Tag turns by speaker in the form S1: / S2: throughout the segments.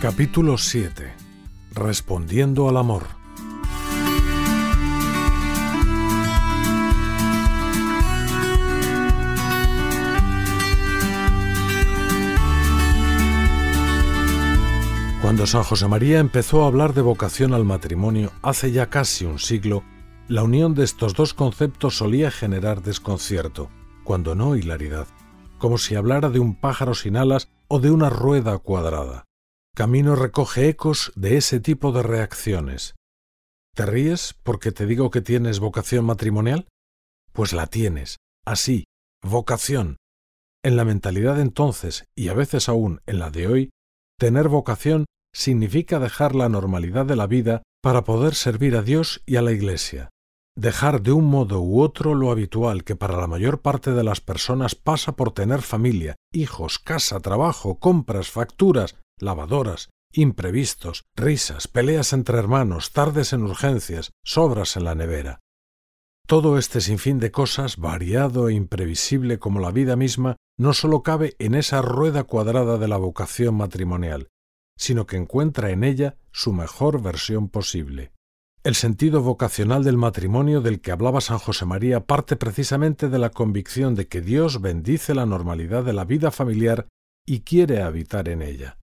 S1: Capítulo 7 Respondiendo al amor Cuando San José María empezó a hablar de vocación al matrimonio hace ya casi un siglo, la unión de estos dos conceptos solía generar desconcierto, cuando no hilaridad, como si hablara de un pájaro sin alas o de una rueda cuadrada. Camino recoge ecos de ese tipo de reacciones. ¿Te ríes porque te digo que tienes vocación matrimonial? Pues la tienes, así, vocación. En la mentalidad entonces, y a veces aún en la de hoy, tener vocación significa dejar la normalidad de la vida para poder servir a Dios y a la Iglesia. Dejar de un modo u otro lo habitual que para la mayor parte de las personas pasa por tener familia, hijos, casa, trabajo, compras, facturas, lavadoras, imprevistos, risas, peleas entre hermanos, tardes en urgencias, sobras en la nevera. Todo este sinfín de cosas, variado e imprevisible como la vida misma, no sólo cabe en esa rueda cuadrada de la vocación matrimonial, sino que encuentra en ella su mejor versión posible. El sentido vocacional del matrimonio del que hablaba San José María parte precisamente de la convicción de que Dios bendice la normalidad de la vida familiar y quiere habitar en ella.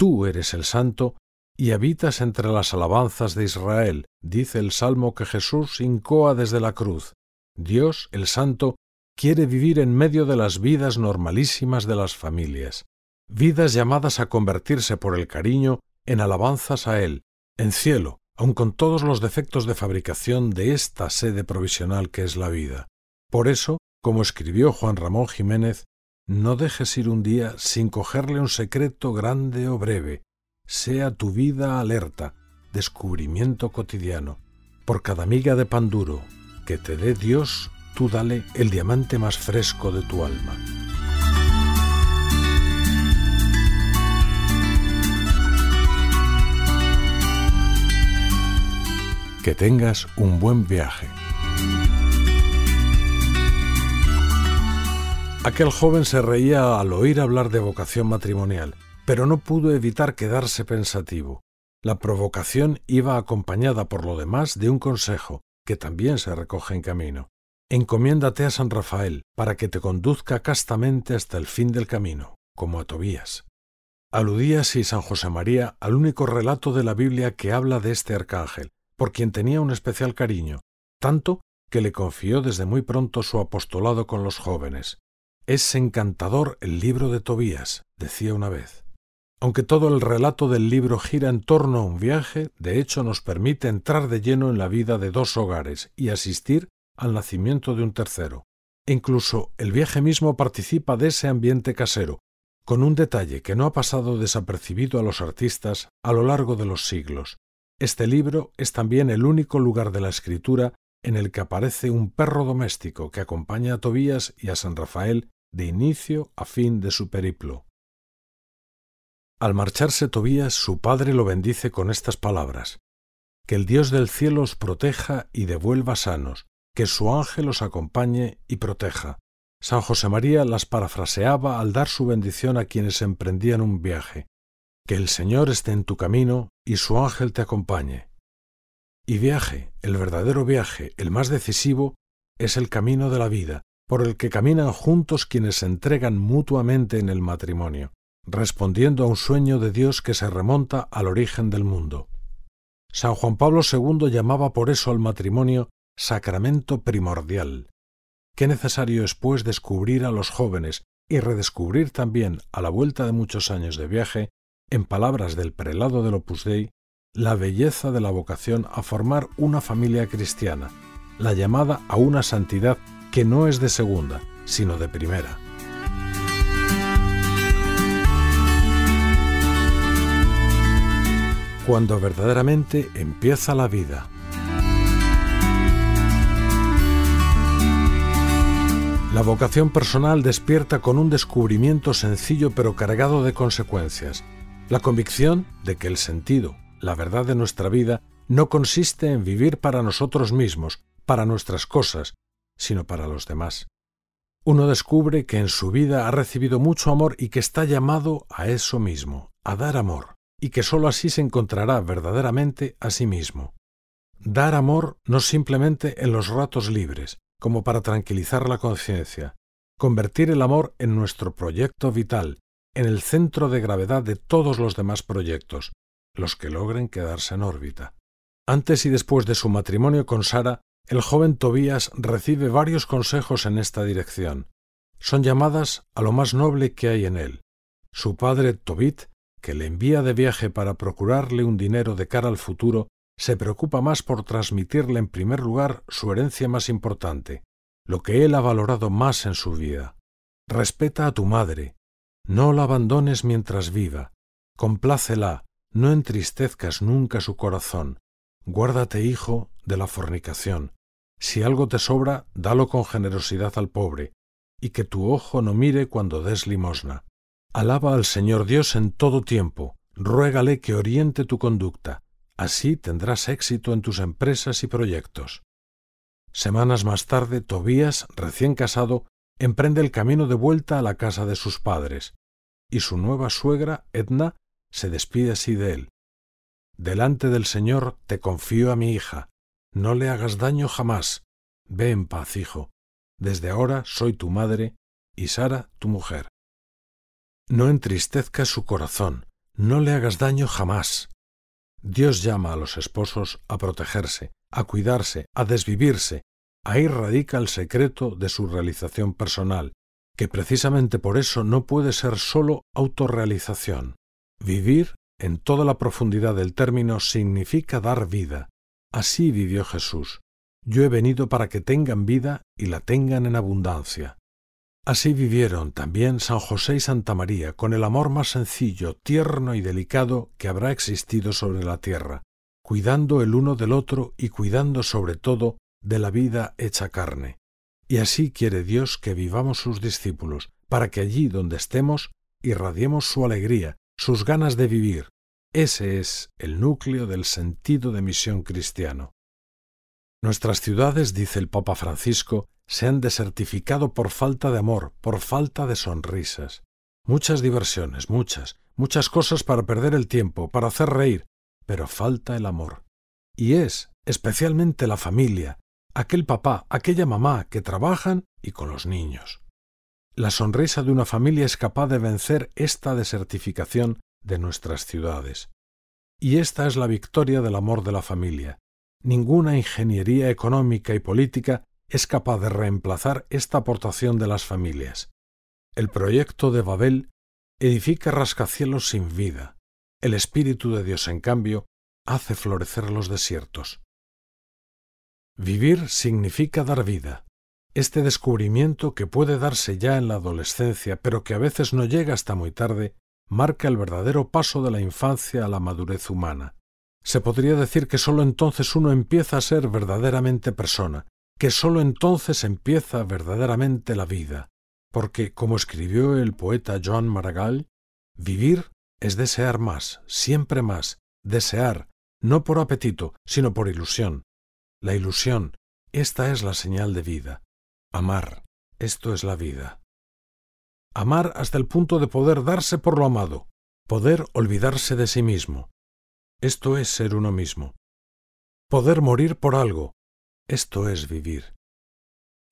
S1: Tú eres el santo y habitas entre las alabanzas de Israel, dice el salmo que Jesús incoa desde la cruz. Dios, el santo, quiere vivir en medio de las vidas normalísimas de las familias, vidas llamadas a convertirse por el cariño en alabanzas a Él, en cielo, aun con todos los defectos de fabricación de esta sede provisional que es la vida. Por eso, como escribió Juan Ramón Jiménez, no dejes ir un día sin cogerle un secreto grande o breve. Sea tu vida alerta, descubrimiento cotidiano. Por cada miga de pan duro que te dé Dios, tú dale el diamante más fresco de tu alma. Que tengas un buen viaje. Aquel joven se reía al oír hablar de vocación matrimonial, pero no pudo evitar quedarse pensativo. La provocación iba acompañada por lo demás de un consejo, que también se recoge en camino. Encomiéndate a San Rafael para que te conduzca castamente hasta el fin del camino, como a Tobías. Aludía así San José María al único relato de la Biblia que habla de este arcángel, por quien tenía un especial cariño, tanto que le confió desde muy pronto su apostolado con los jóvenes. Es encantador el libro de Tobías, decía una vez. Aunque todo el relato del libro gira en torno a un viaje, de hecho nos permite entrar de lleno en la vida de dos hogares y asistir al nacimiento de un tercero. incluso el viaje mismo participa de ese ambiente casero, con un detalle que no ha pasado desapercibido a los artistas a lo largo de los siglos. Este libro es también el único lugar de la escritura en el que aparece un perro doméstico que acompaña a Tobías y a San Rafael de inicio a fin de su periplo. Al marcharse Tobías, su padre lo bendice con estas palabras Que el Dios del cielo os proteja y devuelva sanos, que su ángel os acompañe y proteja. San José María las parafraseaba al dar su bendición a quienes emprendían un viaje. Que el Señor esté en tu camino y su ángel te acompañe. Y viaje, el verdadero viaje, el más decisivo, es el camino de la vida, por el que caminan juntos quienes se entregan mutuamente en el matrimonio, respondiendo a un sueño de Dios que se remonta al origen del mundo. San Juan Pablo II llamaba por eso al matrimonio sacramento primordial. Qué necesario es, pues, descubrir a los jóvenes y redescubrir también, a la vuelta de muchos años de viaje, en palabras del prelado del Opus Dei, la belleza de la vocación a formar una familia cristiana, la llamada a una santidad que no es de segunda, sino de primera. Cuando verdaderamente empieza la vida. La vocación personal despierta con un descubrimiento sencillo pero cargado de consecuencias, la convicción de que el sentido, la verdad de nuestra vida, no consiste en vivir para nosotros mismos, para nuestras cosas, sino para los demás. Uno descubre que en su vida ha recibido mucho amor y que está llamado a eso mismo, a dar amor. y que sólo así se encontrará verdaderamente a sí mismo. Dar amor no simplemente en los ratos libres, como para tranquilizar la conciencia, convertir el amor en nuestro proyecto vital, en el centro de gravedad de todos los demás proyectos, los que logren quedarse en órbita. Antes y después de su matrimonio con Sara, el joven Tobías recibe varios consejos en esta dirección. Son llamadas a lo más noble que hay en él. Su padre Tobit, que le envía de viaje para procurarle un dinero de cara al futuro, se preocupa más por transmitirle en primer lugar su herencia más importante, lo que él ha valorado más en su vida. Respeta a tu madre, no la abandones mientras viva, complácela, no entristezcas nunca su corazón, guárdate, hijo, de la fornicación. Si algo te sobra, dalo con generosidad al pobre, y que tu ojo no mire cuando des limosna. Alaba al Señor Dios en todo tiempo, ruégale que oriente tu conducta, así tendrás éxito en tus empresas y proyectos. Semanas más tarde, Tobías, recién casado, emprende el camino de vuelta a la casa de sus padres, y su nueva suegra, Edna, se despide así de él. Delante del Señor te confío a mi hija, no le hagas daño jamás. Ve en paz, hijo. Desde ahora soy tu madre y Sara tu mujer. No entristezcas su corazón, no le hagas daño jamás. Dios llama a los esposos a protegerse, a cuidarse, a desvivirse. Ahí radica el secreto de su realización personal, que precisamente por eso no puede ser sólo autorrealización. Vivir, en toda la profundidad del término, significa dar vida. Así vivió Jesús. Yo he venido para que tengan vida y la tengan en abundancia. Así vivieron también San José y Santa María con el amor más sencillo, tierno y delicado que habrá existido sobre la tierra, cuidando el uno del otro y cuidando sobre todo de la vida hecha carne. Y así quiere Dios que vivamos sus discípulos, para que allí donde estemos irradiemos su alegría, sus ganas de vivir. Ese es el núcleo del sentido de misión cristiano. Nuestras ciudades, dice el Papa Francisco, se han desertificado por falta de amor, por falta de sonrisas. Muchas diversiones, muchas, muchas cosas para perder el tiempo, para hacer reír, pero falta el amor. Y es, especialmente la familia, aquel papá, aquella mamá que trabajan y con los niños. La sonrisa de una familia es capaz de vencer esta desertificación de nuestras ciudades. Y esta es la victoria del amor de la familia. Ninguna ingeniería económica y política es capaz de reemplazar esta aportación de las familias. El proyecto de Babel edifica rascacielos sin vida. El Espíritu de Dios, en cambio, hace florecer los desiertos. Vivir significa dar vida. Este descubrimiento que puede darse ya en la adolescencia, pero que a veces no llega hasta muy tarde, marca el verdadero paso de la infancia a la madurez humana. Se podría decir que sólo entonces uno empieza a ser verdaderamente persona, que sólo entonces empieza verdaderamente la vida, porque, como escribió el poeta Joan Maragall, vivir es desear más, siempre más, desear, no por apetito, sino por ilusión, la ilusión, esta es la señal de vida. Amar, esto es la vida. Amar hasta el punto de poder darse por lo amado, poder olvidarse de sí mismo. Esto es ser uno mismo. Poder morir por algo, esto es vivir.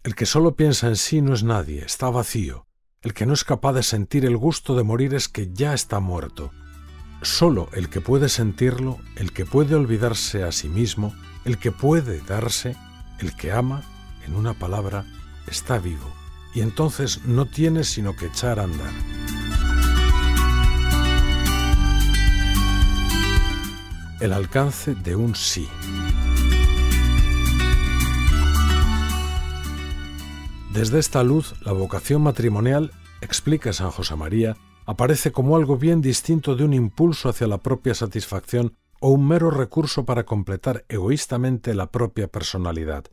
S1: El que solo piensa en sí no es nadie, está vacío. El que no es capaz de sentir el gusto de morir es que ya está muerto. Solo el que puede sentirlo, el que puede olvidarse a sí mismo, el que puede darse, el que ama, en una palabra, está vivo, y entonces no tiene sino que echar a andar. El alcance de un sí. Desde esta luz, la vocación matrimonial, explica San José María, aparece como algo bien distinto de un impulso hacia la propia satisfacción o un mero recurso para completar egoístamente la propia personalidad.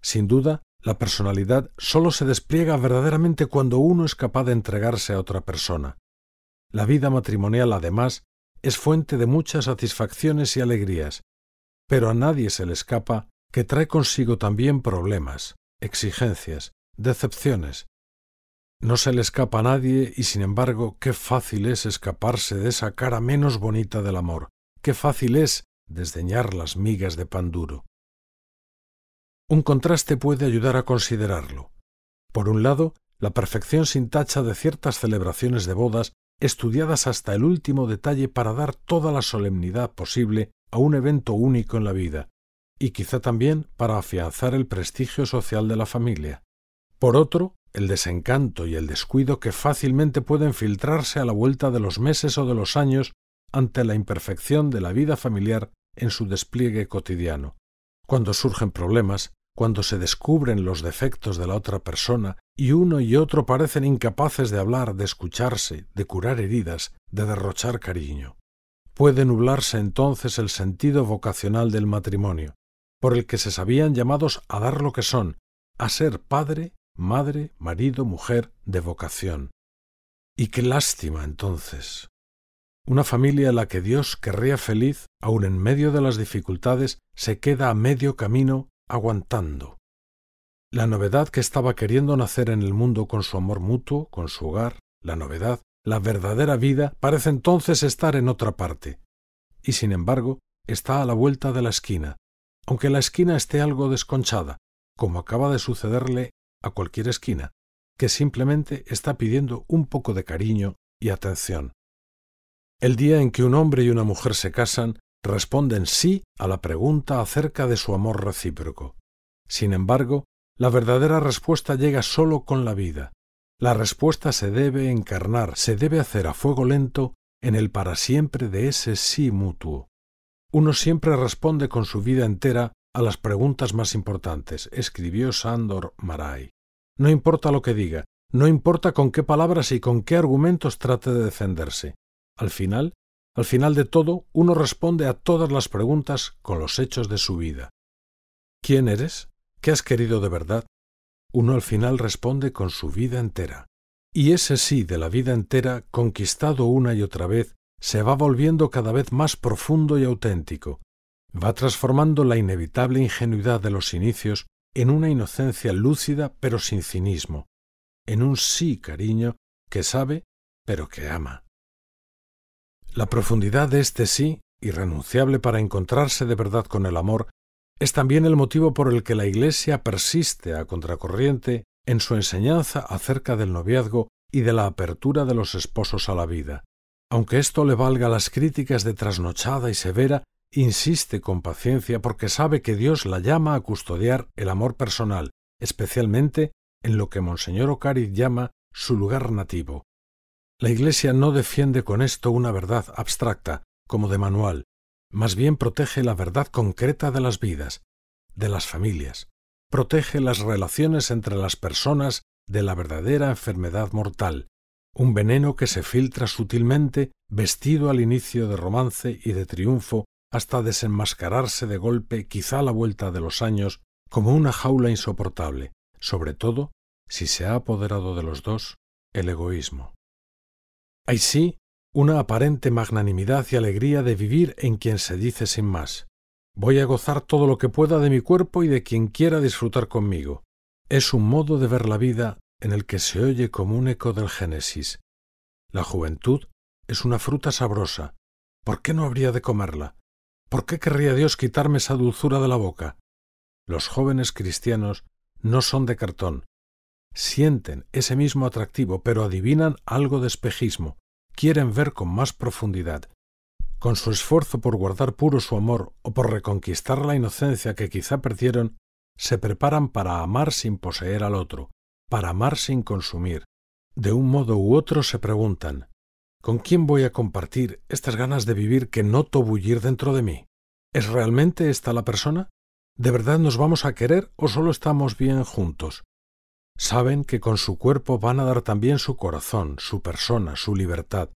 S1: Sin duda, la personalidad sólo se despliega verdaderamente cuando uno es capaz de entregarse a otra persona. La vida matrimonial, además, es fuente de muchas satisfacciones y alegrías, pero a nadie se le escapa que trae consigo también problemas, exigencias, decepciones. No se le escapa a nadie y sin embargo qué fácil es escaparse de esa cara menos bonita del amor, qué fácil es desdeñar las migas de pan duro. Un contraste puede ayudar a considerarlo. Por un lado, la perfección sin tacha de ciertas celebraciones de bodas estudiadas hasta el último detalle para dar toda la solemnidad posible a un evento único en la vida, y quizá también para afianzar el prestigio social de la familia. Por otro, el desencanto y el descuido que fácilmente pueden filtrarse a la vuelta de los meses o de los años ante la imperfección de la vida familiar en su despliegue cotidiano. Cuando surgen problemas, cuando se descubren los defectos de la otra persona y uno y otro parecen incapaces de hablar, de escucharse, de curar heridas, de derrochar cariño. Puede nublarse entonces el sentido vocacional del matrimonio, por el que se sabían llamados a dar lo que son, a ser padre, madre, marido, mujer, de vocación. Y qué lástima entonces. Una familia a la que Dios querría feliz, aun en medio de las dificultades, se queda a medio camino aguantando. La novedad que estaba queriendo nacer en el mundo con su amor mutuo, con su hogar, la novedad, la verdadera vida, parece entonces estar en otra parte. Y sin embargo, está a la vuelta de la esquina, aunque la esquina esté algo desconchada, como acaba de sucederle a cualquier esquina, que simplemente está pidiendo un poco de cariño y atención. El día en que un hombre y una mujer se casan, responden sí a la pregunta acerca de su amor recíproco. Sin embargo, la verdadera respuesta llega sólo con la vida. La respuesta se debe encarnar, se debe hacer a fuego lento en el para siempre de ese sí mutuo. Uno siempre responde con su vida entera a las preguntas más importantes, escribió Sándor Maray. No importa lo que diga, no importa con qué palabras y con qué argumentos trate de defenderse. Al final, al final de todo, uno responde a todas las preguntas con los hechos de su vida. ¿Quién eres? ¿Qué has querido de verdad? Uno al final responde con su vida entera. Y ese sí de la vida entera, conquistado una y otra vez, se va volviendo cada vez más profundo y auténtico, va transformando la inevitable ingenuidad de los inicios en una inocencia lúcida pero sin cinismo, en un sí cariño que sabe pero que ama. La profundidad de este sí, irrenunciable para encontrarse de verdad con el amor, es también el motivo por el que la Iglesia persiste a contracorriente en su enseñanza acerca del noviazgo y de la apertura de los esposos a la vida. Aunque esto le valga las críticas de trasnochada y severa, insiste con paciencia porque sabe que Dios la llama a custodiar el amor personal, especialmente en lo que Monseñor Ocariz llama su lugar nativo, la Iglesia no defiende con esto una verdad abstracta, como de manual, más bien protege la verdad concreta de las vidas, de las familias, protege las relaciones entre las personas de la verdadera enfermedad mortal, un veneno que se filtra sutilmente, vestido al inicio de romance y de triunfo, hasta desenmascararse de golpe, quizá a la vuelta de los años, como una jaula insoportable, sobre todo si se ha apoderado de los dos el egoísmo. Hay sí una aparente magnanimidad y alegría de vivir en quien se dice sin más. Voy a gozar todo lo que pueda de mi cuerpo y de quien quiera disfrutar conmigo. Es un modo de ver la vida en el que se oye como un eco del Génesis. La juventud es una fruta sabrosa. ¿Por qué no habría de comerla? ¿Por qué querría Dios quitarme esa dulzura de la boca? Los jóvenes cristianos no son de cartón, sienten ese mismo atractivo, pero adivinan algo de espejismo, quieren ver con más profundidad. Con su esfuerzo por guardar puro su amor o por reconquistar la inocencia que quizá perdieron, se preparan para amar sin poseer al otro, para amar sin consumir. De un modo u otro se preguntan ¿Con quién voy a compartir estas ganas de vivir que noto bullir dentro de mí? ¿Es realmente esta la persona? ¿De verdad nos vamos a querer o solo estamos bien juntos? Saben que con su cuerpo van a dar también su corazón, su persona, su libertad.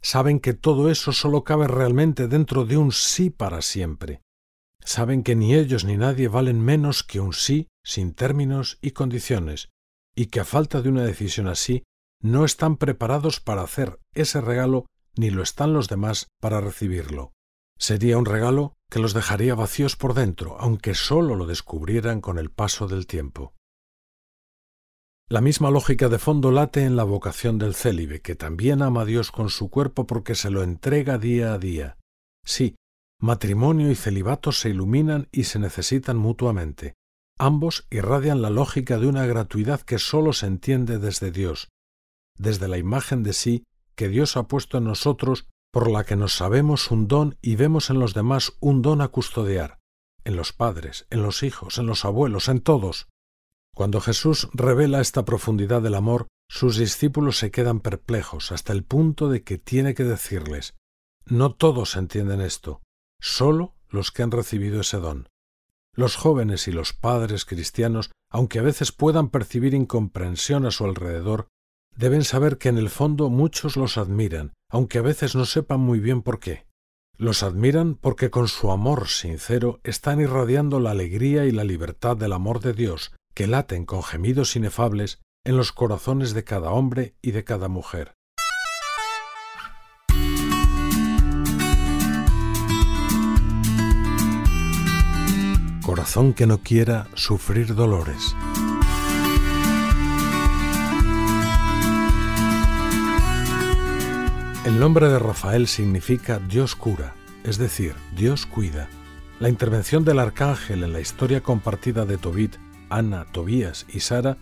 S1: Saben que todo eso solo cabe realmente dentro de un sí para siempre. Saben que ni ellos ni nadie valen menos que un sí sin términos y condiciones, y que a falta de una decisión así, no están preparados para hacer ese regalo ni lo están los demás para recibirlo. Sería un regalo que los dejaría vacíos por dentro, aunque sólo lo descubrieran con el paso del tiempo. La misma lógica de fondo late en la vocación del célibe, que también ama a Dios con su cuerpo porque se lo entrega día a día. Sí, matrimonio y celibato se iluminan y se necesitan mutuamente. Ambos irradian la lógica de una gratuidad que sólo se entiende desde Dios, desde la imagen de sí que Dios ha puesto en nosotros, por la que nos sabemos un don y vemos en los demás un don a custodiar, en los padres, en los hijos, en los abuelos, en todos. Cuando Jesús revela esta profundidad del amor, sus discípulos se quedan perplejos hasta el punto de que tiene que decirles, no todos entienden esto, solo los que han recibido ese don. Los jóvenes y los padres cristianos, aunque a veces puedan percibir incomprensión a su alrededor, deben saber que en el fondo muchos los admiran, aunque a veces no sepan muy bien por qué. Los admiran porque con su amor sincero están irradiando la alegría y la libertad del amor de Dios, que laten con gemidos inefables en los corazones de cada hombre y de cada mujer. Corazón que no quiera sufrir dolores. El nombre de Rafael significa Dios cura, es decir, Dios cuida. La intervención del arcángel en la historia compartida de Tobit Ana, Tobías y Sara,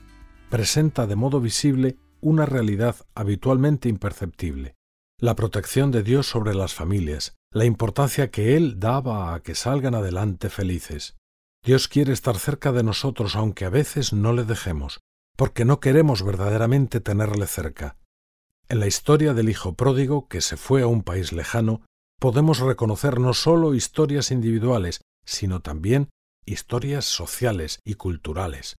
S1: presenta de modo visible una realidad habitualmente imperceptible, la protección de Dios sobre las familias, la importancia que Él daba a que salgan adelante felices. Dios quiere estar cerca de nosotros aunque a veces no le dejemos, porque no queremos verdaderamente tenerle cerca. En la historia del Hijo pródigo que se fue a un país lejano, podemos reconocer no sólo historias individuales, sino también historias sociales y culturales,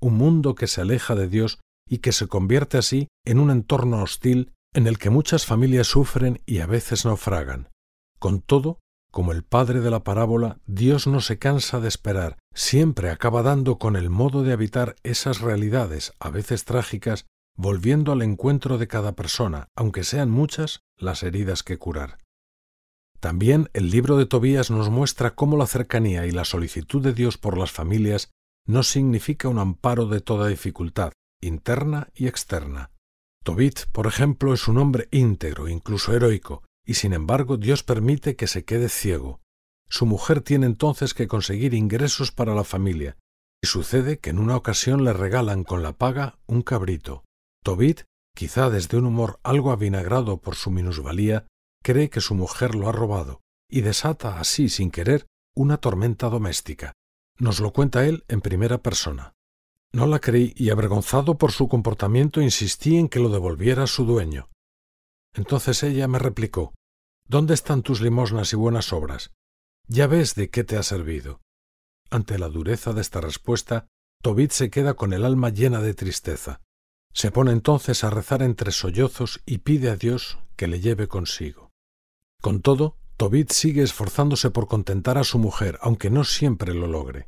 S1: un mundo que se aleja de Dios y que se convierte así en un entorno hostil en el que muchas familias sufren y a veces naufragan. Con todo, como el padre de la parábola, Dios no se cansa de esperar, siempre acaba dando con el modo de habitar esas realidades, a veces trágicas, volviendo al encuentro de cada persona, aunque sean muchas las heridas que curar. También el libro de Tobías nos muestra cómo la cercanía y la solicitud de Dios por las familias no significa un amparo de toda dificultad, interna y externa. Tobit, por ejemplo, es un hombre íntegro, incluso heroico, y sin embargo Dios permite que se quede ciego. Su mujer tiene entonces que conseguir ingresos para la familia, y sucede que en una ocasión le regalan con la paga un cabrito. Tobit, quizá desde un humor algo avinagrado por su minusvalía, cree que su mujer lo ha robado y desata así sin querer una tormenta doméstica. Nos lo cuenta él en primera persona. No la creí y avergonzado por su comportamiento insistí en que lo devolviera a su dueño. Entonces ella me replicó ¿Dónde están tus limosnas y buenas obras? Ya ves de qué te ha servido. Ante la dureza de esta respuesta, Tobit se queda con el alma llena de tristeza. Se pone entonces a rezar entre sollozos y pide a Dios que le lleve consigo. Con todo, Tobit sigue esforzándose por contentar a su mujer, aunque no siempre lo logre.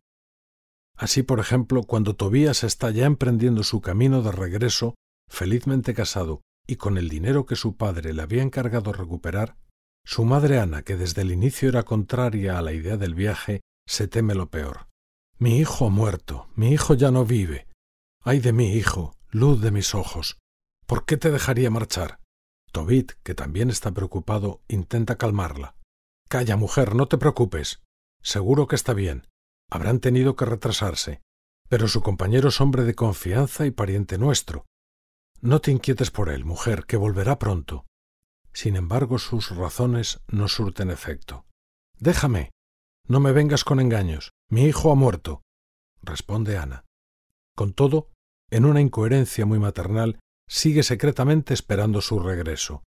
S1: Así, por ejemplo, cuando Tobías está ya emprendiendo su camino de regreso, felizmente casado y con el dinero que su padre le había encargado recuperar, su madre Ana, que desde el inicio era contraria a la idea del viaje, se teme lo peor. Mi hijo ha muerto, mi hijo ya no vive. Ay de mí, hijo, luz de mis ojos. ¿Por qué te dejaría marchar? Tobit, que también está preocupado, intenta calmarla. Calla, mujer, no te preocupes. Seguro que está bien. Habrán tenido que retrasarse. Pero su compañero es hombre de confianza y pariente nuestro. No te inquietes por él, mujer, que volverá pronto. Sin embargo, sus razones no surten efecto. Déjame. No me vengas con engaños. Mi hijo ha muerto. responde Ana. Con todo, en una incoherencia muy maternal, sigue secretamente esperando su regreso.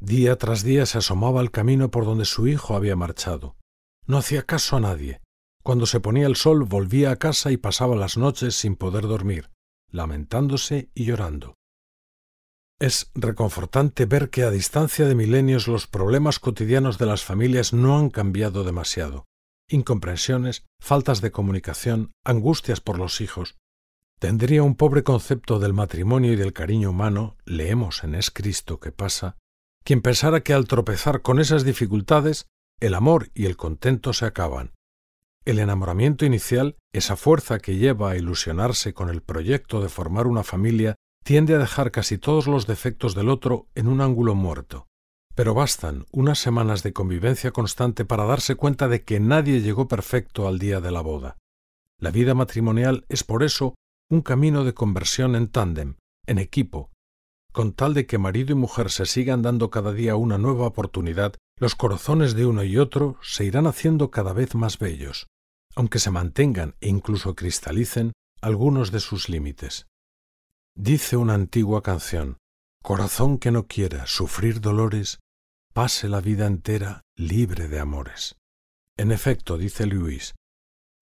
S1: Día tras día se asomaba al camino por donde su hijo había marchado. No hacía caso a nadie. Cuando se ponía el sol volvía a casa y pasaba las noches sin poder dormir, lamentándose y llorando. Es reconfortante ver que a distancia de milenios los problemas cotidianos de las familias no han cambiado demasiado. Incomprensiones, faltas de comunicación, angustias por los hijos, tendría un pobre concepto del matrimonio y del cariño humano, leemos en Es Cristo que pasa, quien pensara que al tropezar con esas dificultades, el amor y el contento se acaban. El enamoramiento inicial, esa fuerza que lleva a ilusionarse con el proyecto de formar una familia, tiende a dejar casi todos los defectos del otro en un ángulo muerto. Pero bastan unas semanas de convivencia constante para darse cuenta de que nadie llegó perfecto al día de la boda. La vida matrimonial es por eso un camino de conversión en tándem, en equipo. Con tal de que marido y mujer se sigan dando cada día una nueva oportunidad, los corazones de uno y otro se irán haciendo cada vez más bellos aunque se mantengan e incluso cristalicen algunos de sus límites. Dice una antigua canción, Corazón que no quiera sufrir dolores, pase la vida entera libre de amores. En efecto, dice Luis,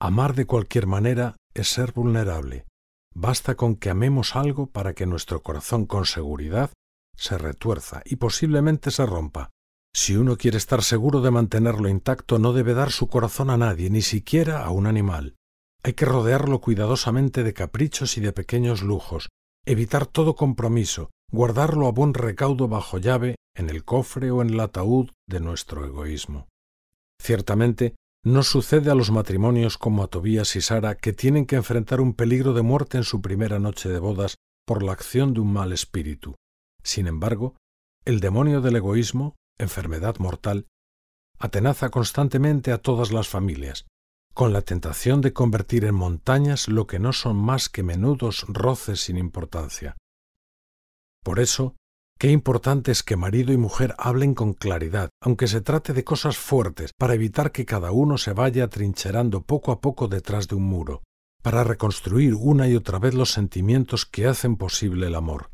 S1: amar de cualquier manera es ser vulnerable. Basta con que amemos algo para que nuestro corazón con seguridad se retuerza y posiblemente se rompa. Si uno quiere estar seguro de mantenerlo intacto, no debe dar su corazón a nadie, ni siquiera a un animal. Hay que rodearlo cuidadosamente de caprichos y de pequeños lujos, evitar todo compromiso, guardarlo a buen recaudo bajo llave en el cofre o en el ataúd de nuestro egoísmo. Ciertamente, no sucede a los matrimonios como a Tobías y Sara, que tienen que enfrentar un peligro de muerte en su primera noche de bodas por la acción de un mal espíritu. Sin embargo, el demonio del egoísmo, enfermedad mortal, atenaza constantemente a todas las familias, con la tentación de convertir en montañas lo que no son más que menudos roces sin importancia. Por eso, qué importante es que marido y mujer hablen con claridad, aunque se trate de cosas fuertes, para evitar que cada uno se vaya atrincherando poco a poco detrás de un muro, para reconstruir una y otra vez los sentimientos que hacen posible el amor.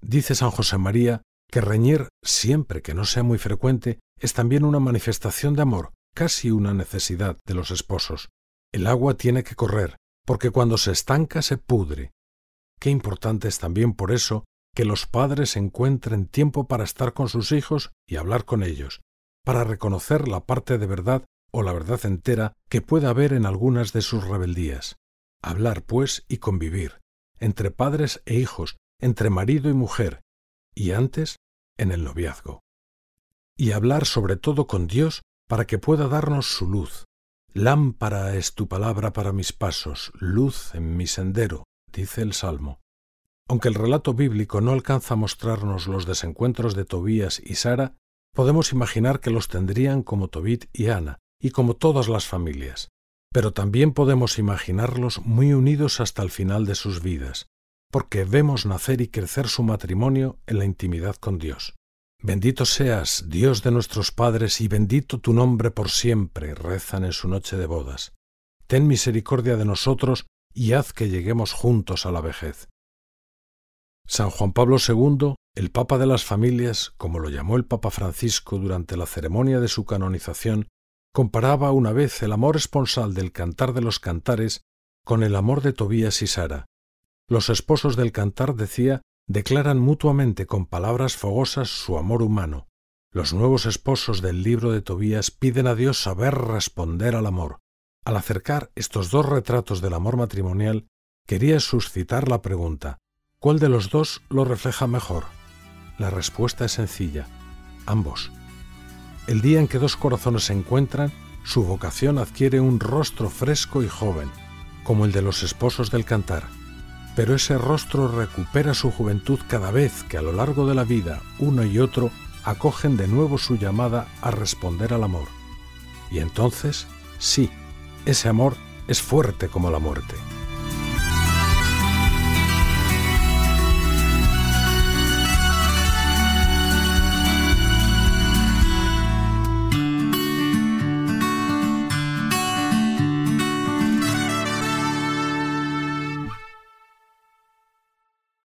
S1: Dice San José María que reñir, siempre que no sea muy frecuente, es también una manifestación de amor, casi una necesidad de los esposos. El agua tiene que correr, porque cuando se estanca se pudre. Qué importante es también por eso que los padres encuentren tiempo para estar con sus hijos y hablar con ellos, para reconocer la parte de verdad o la verdad entera que pueda haber en algunas de sus rebeldías. Hablar, pues, y convivir, entre padres e hijos, entre marido y mujer, y antes en el noviazgo. Y hablar sobre todo con Dios para que pueda darnos su luz. Lámpara es tu palabra para mis pasos, luz en mi sendero, dice el Salmo. Aunque el relato bíblico no alcanza a mostrarnos los desencuentros de Tobías y Sara, podemos imaginar que los tendrían como Tobit y Ana, y como todas las familias. Pero también podemos imaginarlos muy unidos hasta el final de sus vidas, porque vemos nacer y crecer su matrimonio en la intimidad con Dios. Bendito seas, Dios de nuestros padres, y bendito tu nombre por siempre, rezan en su noche de bodas. Ten misericordia de nosotros y haz que lleguemos juntos a la vejez. San Juan Pablo II, el Papa de las Familias, como lo llamó el Papa Francisco durante la ceremonia de su canonización, comparaba una vez el amor esponsal del cantar de los cantares con el amor de Tobías y Sara, los esposos del cantar, decía, declaran mutuamente con palabras fogosas su amor humano. Los nuevos esposos del libro de Tobías piden a Dios saber responder al amor. Al acercar estos dos retratos del amor matrimonial, quería suscitar la pregunta, ¿cuál de los dos lo refleja mejor? La respuesta es sencilla, ambos. El día en que dos corazones se encuentran, su vocación adquiere un rostro fresco y joven, como el de los esposos del cantar pero ese rostro recupera su juventud cada vez que a lo largo de la vida uno y otro acogen de nuevo su llamada a responder al amor. Y entonces, sí, ese amor es fuerte como la muerte.